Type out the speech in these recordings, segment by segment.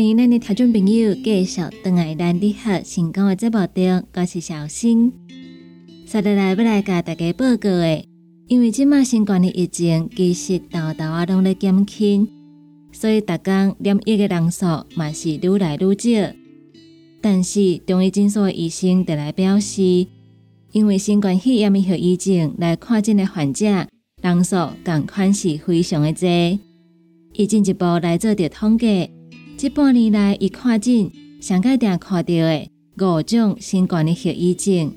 欢迎咱的听众朋友继续登来咱的好成功的节目中，我是小新。接下来要来甲大家报告的，因为即马新冠的疫情其实豆豆啊拢在减轻，所以逐工染疫的人数嘛是愈来愈少。但是中医诊所的医生得来表示，因为新冠肺炎后疫情来看诊的患者人数共款是非常的多，已进一步来做着统计。这半年来，伊看诊上界定看到的五种新冠的血疫症，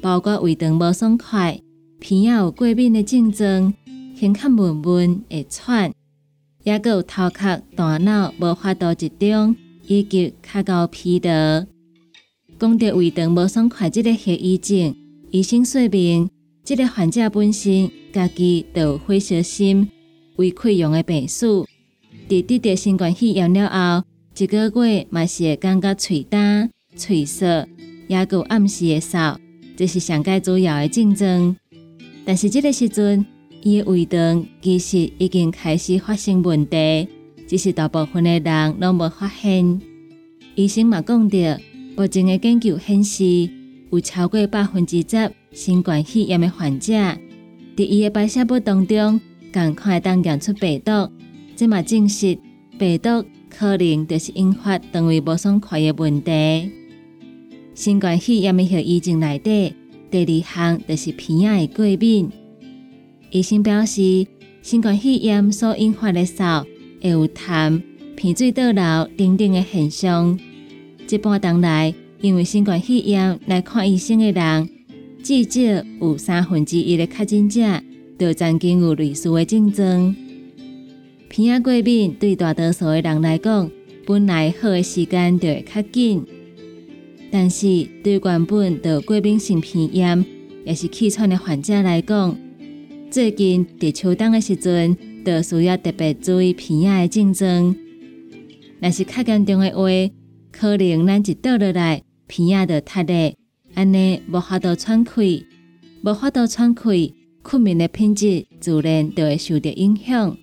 包括胃肠无爽快、鼻仔有过敏的症状、胸腔闷闷会喘，也有头壳、大脑无法度集中，以及较高疲劳。讲到胃肠无爽快这个血疫症，医生说明，这个患者本身家己就有火烧心、胃溃疡的病史。伫得到新冠肺炎了后，一个月嘛是会感觉喙干、喙涩，也有暗时会嗽，这是上界主要的症状。但是这个时阵，伊的胃肠其实已经开始发生问题，只是大部分的人拢无发现。医生嘛讲着，目前的研究显示，有超过百分之十新冠肺炎的患者，伫伊的排泄物当中，赶快当验出病毒。即嘛证实，病毒可能就是引发肠胃不爽快的问题。新冠肺炎的后遗症内底，第二项就是鼻仔的过敏。医生表示，新冠肺炎所引发的嗽、会有痰、鼻水倒流等等的现象。这半当来，因为新冠肺炎来看医生的人至少有三分之一的确诊者都曾经有类似的症状。鼻仔过敏对大多数的人来讲，本来好的时间就会较紧，但是对原本就过敏性鼻炎也是气喘的患者来讲，最近伫秋冬的时阵，就需要特别注意鼻炎的症状。若是较严重的话，可能咱一倒落来，鼻炎就塌咧，安尼无法度喘气，无法度喘气，困眠的品质自然就会受到影响。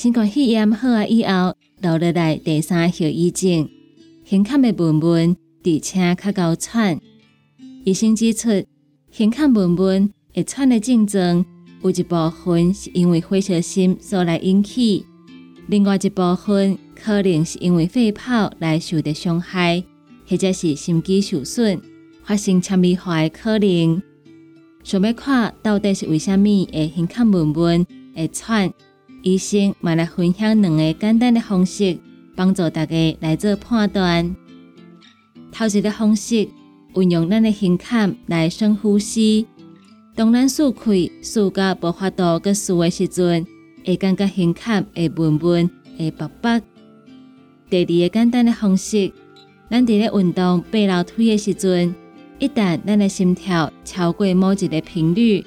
新冠肺炎好啊以后，留落来第三后遗症，胸腔的闷闷，而且较高喘。医生指出，胸腔闷闷会喘的症状，有一部分是因为火烧心所来引起，另外一部分。可能是因为肺泡来受到伤害，或者是心肌受损，发生纤维化的可能。想要看到底是为虾米会胸腔闷闷、会喘？医生嘛来分享两个简单的方式，帮助大家来做判断。头一个方式，运用咱的胸腔来深呼吸。当咱舒开、舒到无法度搁舒的时阵，会感觉胸腔会闷闷、会白白。第二个简单的方式，咱伫咧运动背楼梯的时阵，一旦咱的心跳超过某一个频率，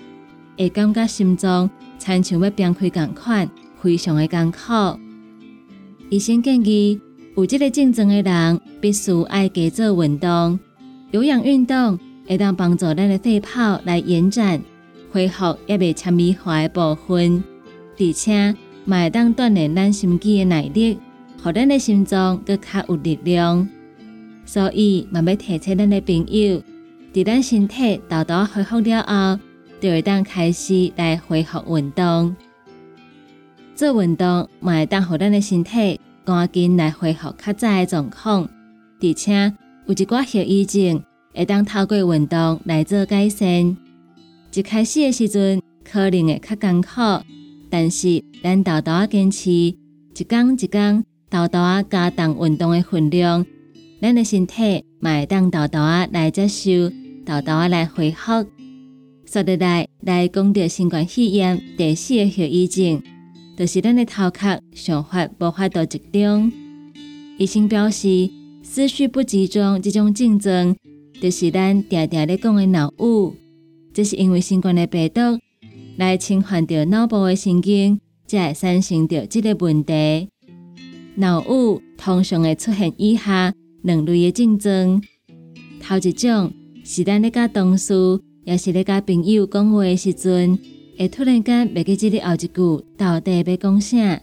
会感觉心脏亲像要崩开共款，非常的艰苦。医生建议，有这个症状的人必须爱加做运动，有氧运动会当帮助咱的肺泡来延展，恢复也未纤维化的部分，而且嘛会当锻炼咱心肌的耐力。互咱的心脏更加有力量，所以嘛要提醒咱的朋友，伫咱身体豆豆恢复了后，就会当开始来恢复运动。做运动嘛会当互咱的身体赶紧来恢复较早的状况，而且有一寡后遗症会当透过运动来做改善。一开始的时阵可能会较艰苦，但是咱豆豆坚持一天一天。豆豆啊，加重运动的分量，咱的身体会当豆豆啊来接受，豆豆啊来恢复。说得来，来讲到新冠肺炎第四个后遗症，就是咱的头壳想法无法度集中。医生表示，思绪不集中这种症状，就是咱常常咧讲的脑雾。这是因为新冠的病毒来侵犯着脑部的神经，才会产生着这个问题。脑雾通常会出现以下两类的症状。头一种是咱咧甲同事，也是咧甲朋友讲话的时阵，会突然间袂记即个后一句到底要讲啥。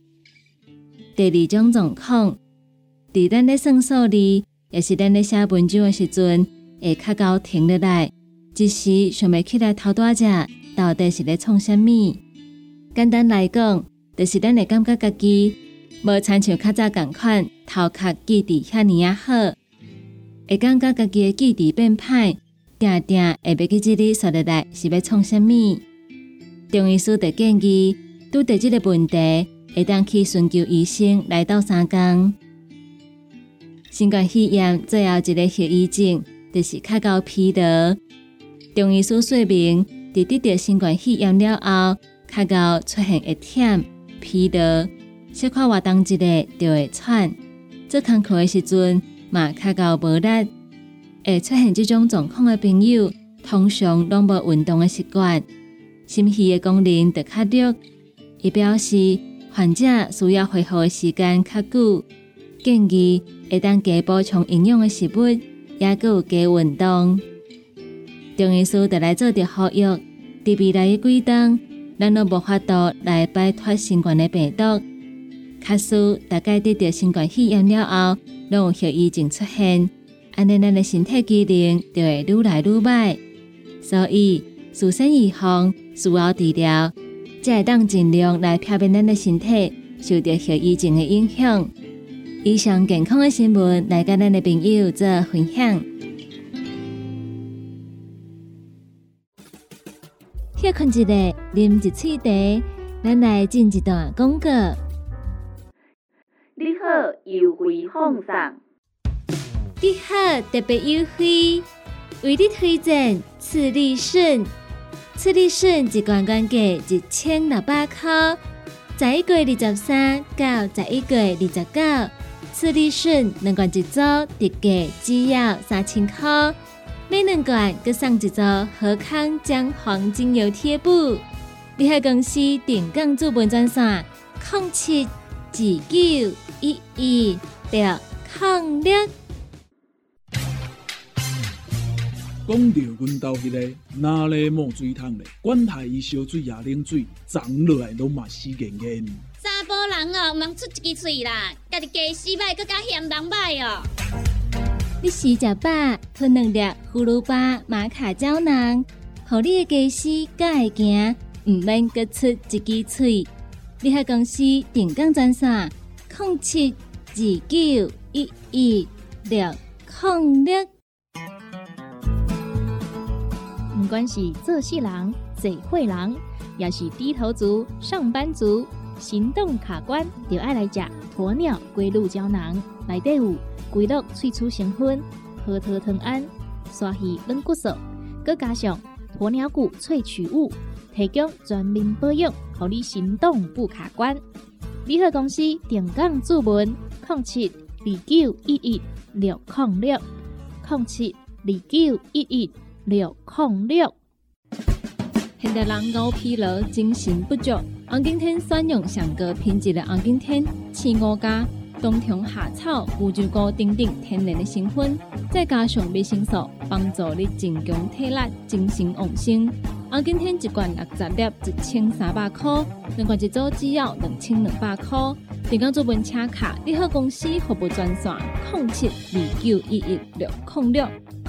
第二种状况，伫咱咧算数字，也是咱咧写文章的时阵，会较高停落来，一时想袂起来头大只到底是咧创啥物。简单来讲，就是咱会感觉家己。无参像较早共款，头壳记忆遐尼啊好，会感觉家己的记忆变歹，定定会袂记即日说得来是要创啥物。中医师的建议，拄着即个问题，会当去寻求医生来到三江。新冠肺炎最后一个后遗症，就是较高疲劳。中医师说明，伫得到新冠肺炎了后，较高出现一忝疲劳。小看活动一个就会喘，做工课的时阵嘛较到无力，会出现这种状况的朋友，通常拢无运动的习惯，心肺的功能得较弱。伊表示患者需要恢复的时间较久，建议会当加补充营养的食物，也有加运动。中医师得来做着呼吁，伫未来的几冬，咱都无法度来摆脱新冠的病毒。卡斯大概得到新冠肺炎了后，拢有后遗症出现，安尼咱的身体机能就会愈来愈歹。所以，事先预防，需要治疗，才会当尽量来避免咱的身体受到后遗症的影响。以上健康的新闻，来跟咱的朋友做分享。歇困一下，啉一喙茶，咱来进一段广告。你好，优惠放上。你好，特别优惠，为你推荐次利顺，次利顺一罐罐价一千六百块。十一月二十三到十一月二十九，次利顺两罐一组，特价只要三千块。每两罐各送一组和康姜黄精油贴布。联合公司定岗资本专线：零七二九一一六零六。讲到阮兜迄个哪里冒水桶咧，管他伊烧水也冷水，长落来拢嘛死严严。查甫人哦，毋通出一支喙啦，家己家洗歹，更加嫌人歹哦。你食食饱，吞两粒葫芦巴、玛卡胶囊，互你的家洗更会行，毋免各出一支喙。你喺公司定岗专线：空七二九一一六零六。不管是做事人、嘴会人，也是低头族、上班族，行动卡关，就爱来食鸵鸟龟鹿胶囊。内底有龟鹿萃取成分，核桃藤胺、刷鱼软骨素，佮加上鸵鸟骨萃取物，提供全面保养，让你行动不卡关。联合公司定岗注文：零七二九一一六零六零七二九一一。六控六，现代人熬疲劳、精神不足，红景天选用上个品质的红景天，青五加冬虫夏草、乌鸡菇等等天然的成分，再加上维生素，帮助你增强体力、精神旺盛。红景天一罐六十粒，一千三百块；两罐一组只要两千两百块。订购做本车卡，你好公司服务专线：零七二九一一六零六。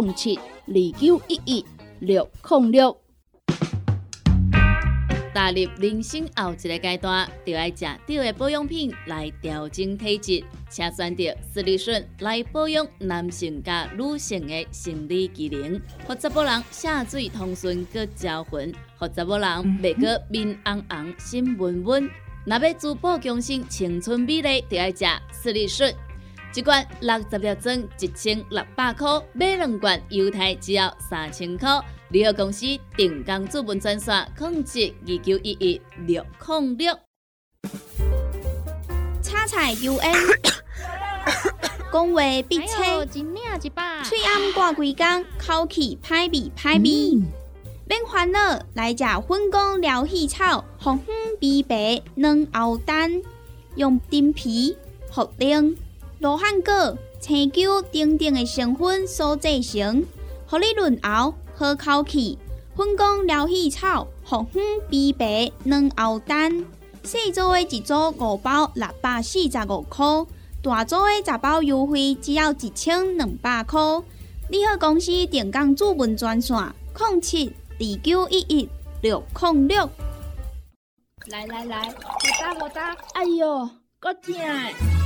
零七二九一一六零六。踏入人生后一个阶段，就要食对的保养品来调整体质，请选择斯利顺来保养男性加女性的生理机能，或者某人下水通顺个招魂，或者某人袂个面红红心温温。若要珠宝强身、青春美丽，就要食斯利顺。一罐六十粒装，一千六百块；买两罐，犹太只要三千块。联合公司定岗资本专线：控制二九一一六零六。叉菜 U N，讲话必切，嘴暗挂几工，口气歹味歹味。免烦恼，来食粉果疗气草，红粉碧白软后蛋，用丁皮茯苓。罗汉果、青椒等等的成分所制成，合你润喉好口气。粉工疗气草、红粉碧白软喉丹，细组的一组五包六百四十五块，大组的十包优惠只要一千两百块。你好，公司电工主文专线：零七二九一一六零六。来来来，我打我打，哎呦，够痛！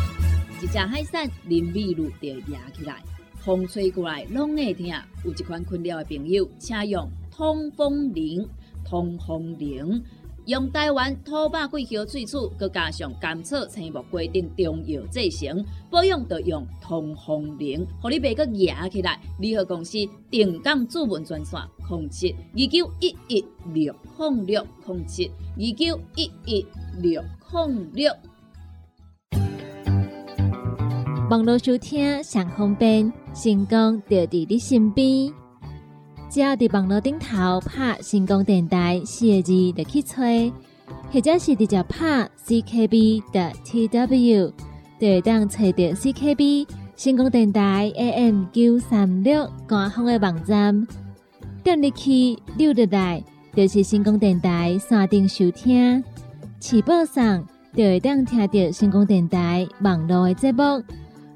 一只海扇淋雨露就压起来，风吹过来拢会疼。有一款困扰的朋友，请用通风铃。通风铃用台湾土白桂花萃取，佮加上甘草、青木规定中药制成，保养就用通风铃，互你袂佮压起来。联合公司定岗主文专线：零七二九一一六控六零七二九一一六零六。网络收听上方便，成功就伫你身边。只要伫网络顶头拍成功电台四个字就去吹，或者是直接拍 CKB 的 TW，就会当找到 CKB 成功电台 AM 九三六官方的网站。点入去溜入来，就是成功电台山顶收听，起播上就会当听到成功电台网络的节目。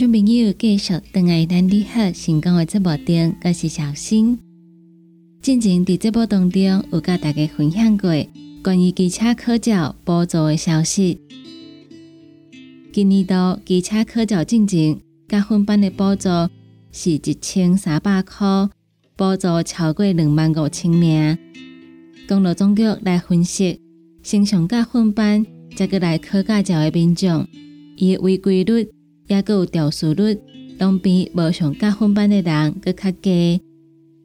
众朋友继续登来咱你好成功的节目中，我是小新。进前伫节目当中有甲大家分享过关于机车考照补助的消息。今年度机车考照进前甲分班的补助是一千三百块，补助超过两万五千名。公路总局来分析，先上甲分班再过来考驾照的民众，伊违规率。也有调速率，拢比无上加分班的人搁较低，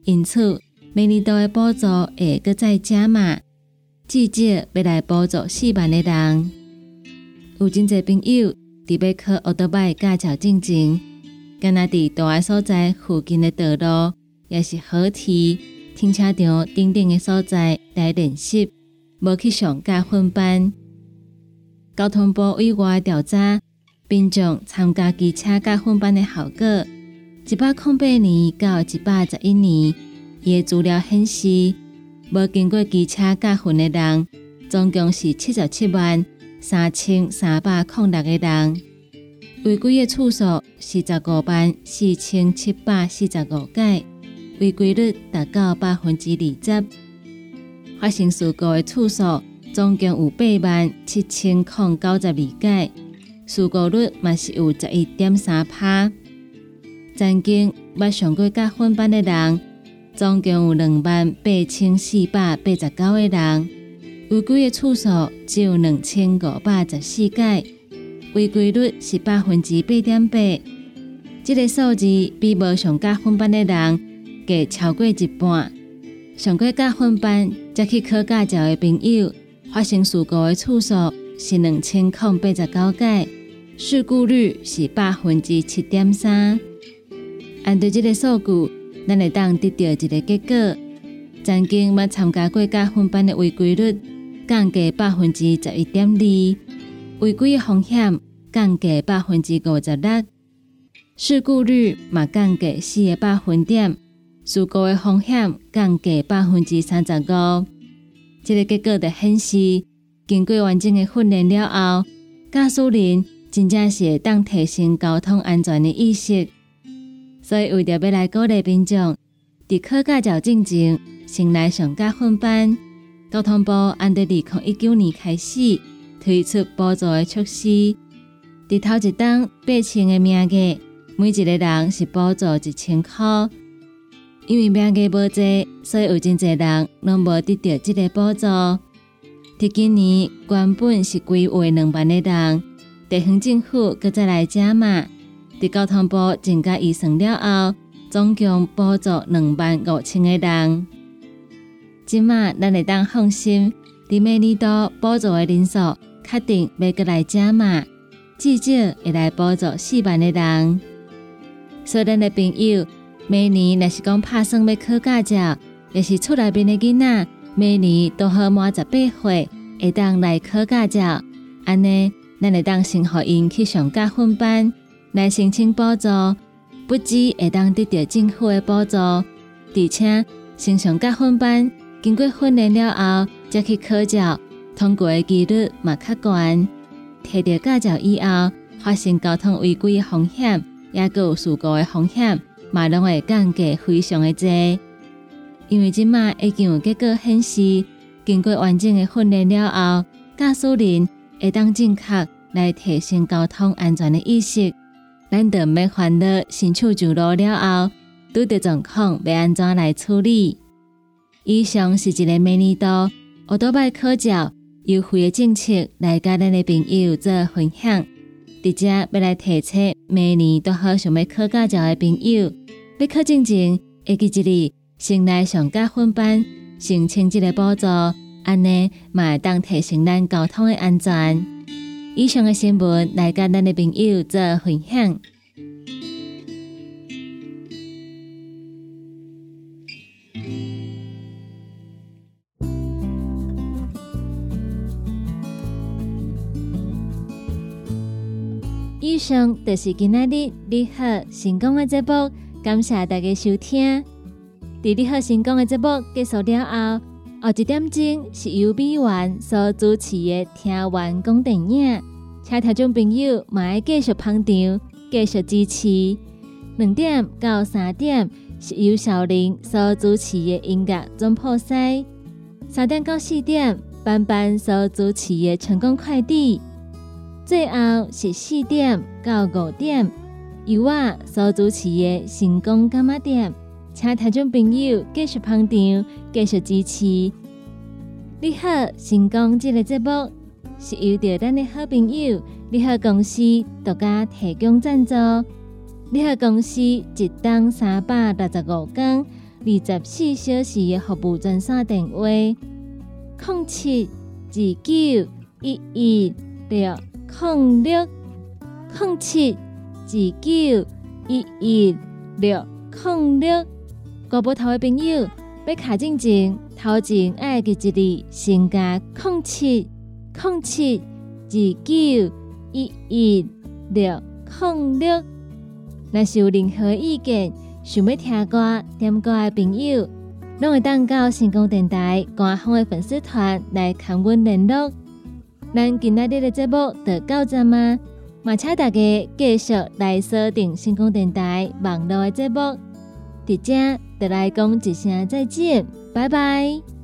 因此每年度的补助会搁再加码，至少要来补助四万的人。有真侪朋友伫要考奥多拜驾照进前，敢若伫大爱所在附近的道路，也是河堤、停车场等等的所在来练习，无去上加分班。交通部委外调查。并将参加机车加分班的效果，一百零八年到一百十一年，伊的资料显示，无经过机车加分的人，总共是七十七万三千三百零六个人，违规的次数是十五万四千七百四十五个，违规率达到百分之二十。发生事故的次数总共有八万七千零九十二个。事故率嘛是有十一点三趴，曾经捌上过加分班的人，总共有两万八千四百八十九个人，违规的次数只有两千五百十四届，违规率是百分之八点八。这个数字比无上加分班的人加超过一半。上过加分班才去考驾照的朋友，发生事故的次数是两千零八十九届。事故率是百分之七点三。按对这个数据，咱会当得到一个结果：曾经捌参加过加分班的违规率降低百分之十一点二，违规的风险降低百分之五十六，事故率嘛降低四个百分点，事故的风险降低百分之三十五。这个结果的显示，经过完整的训练了后，驾驶人。真正是会当提升交通安全的意识，所以为着要来鼓励民众，伫考驾照进前先来上加分班。交通部按在二零一九年开始推出补助的措施，伫头一档八千个名额，每一个人是补助一千块。因为名额无济，所以有真侪人拢无得到这个补助。伫今年原本是规划两万个人。地方政府搁再来加码，伫交通部增加预算了后，总共补助两万五千个人。即马咱会当放心，伫每年度补助的人数确定要搁来加码，至少会来补助四万个人。所以咱的朋友，每年若是讲拍算要考驾照，也是厝内边的囡仔，每年都好满十八岁，会当来考驾照，安尼。咱会当先互因去上加分班来申请补助，不止会当得到政府的补助，而且先上加分班经过训练了后，再去考照，通过的几率嘛较悬。摕到驾照以后，发生交通违规的风险，也有事故的风险，嘛拢会降低非常的多。因为即马已经有结果显示，经过完整的训练了后，驾驶人。会当正确来提升交通安全的意识，咱得要烦恼新手上路了后，拄着状况要安怎来处理。以上是一个每年度奥多拜考照优惠的政策，来甲咱的朋友做分享。直接要来提醒每年都好想要考驾照的朋友，要考证前，会记一日先来上加分班，申请这个补助，安尼嘛会当提升咱交通的安全。以上的新闻来甲咱的朋友做分享。以上就是今仔日你好成功的节目，感谢大家收听。在你好成功的节目结束了后，后一点钟是由美元所主持的《听完讲电影》，请听众朋友嘛要继续捧场，继续支持。两点到三点是由小林所主持的音乐总破塞，三点到四点班班所主持的成功快递。最后是四点到五点，由我所主持的成功干妈店，请听众朋友继续捧场，继续支持。你好，成功这个节目是由着咱的好朋友你好公司独家提供赞助。你好公司一档三百六十五天、二十四小时的服务专线电话：零七二九一一六。零六零七二九一一六零六，国宝头的朋友要卡进前，头前爱记一字，先加零七零七二九一一六零六。若是有任何意见，想要听歌、点歌的朋友，拢会当到成功电台官方的粉丝团来跟阮联络。咱今仔日的节目就到这吗？嘛，请大家继续来锁定成功电台网络的节目。伫遮，得来讲一声再见，拜拜。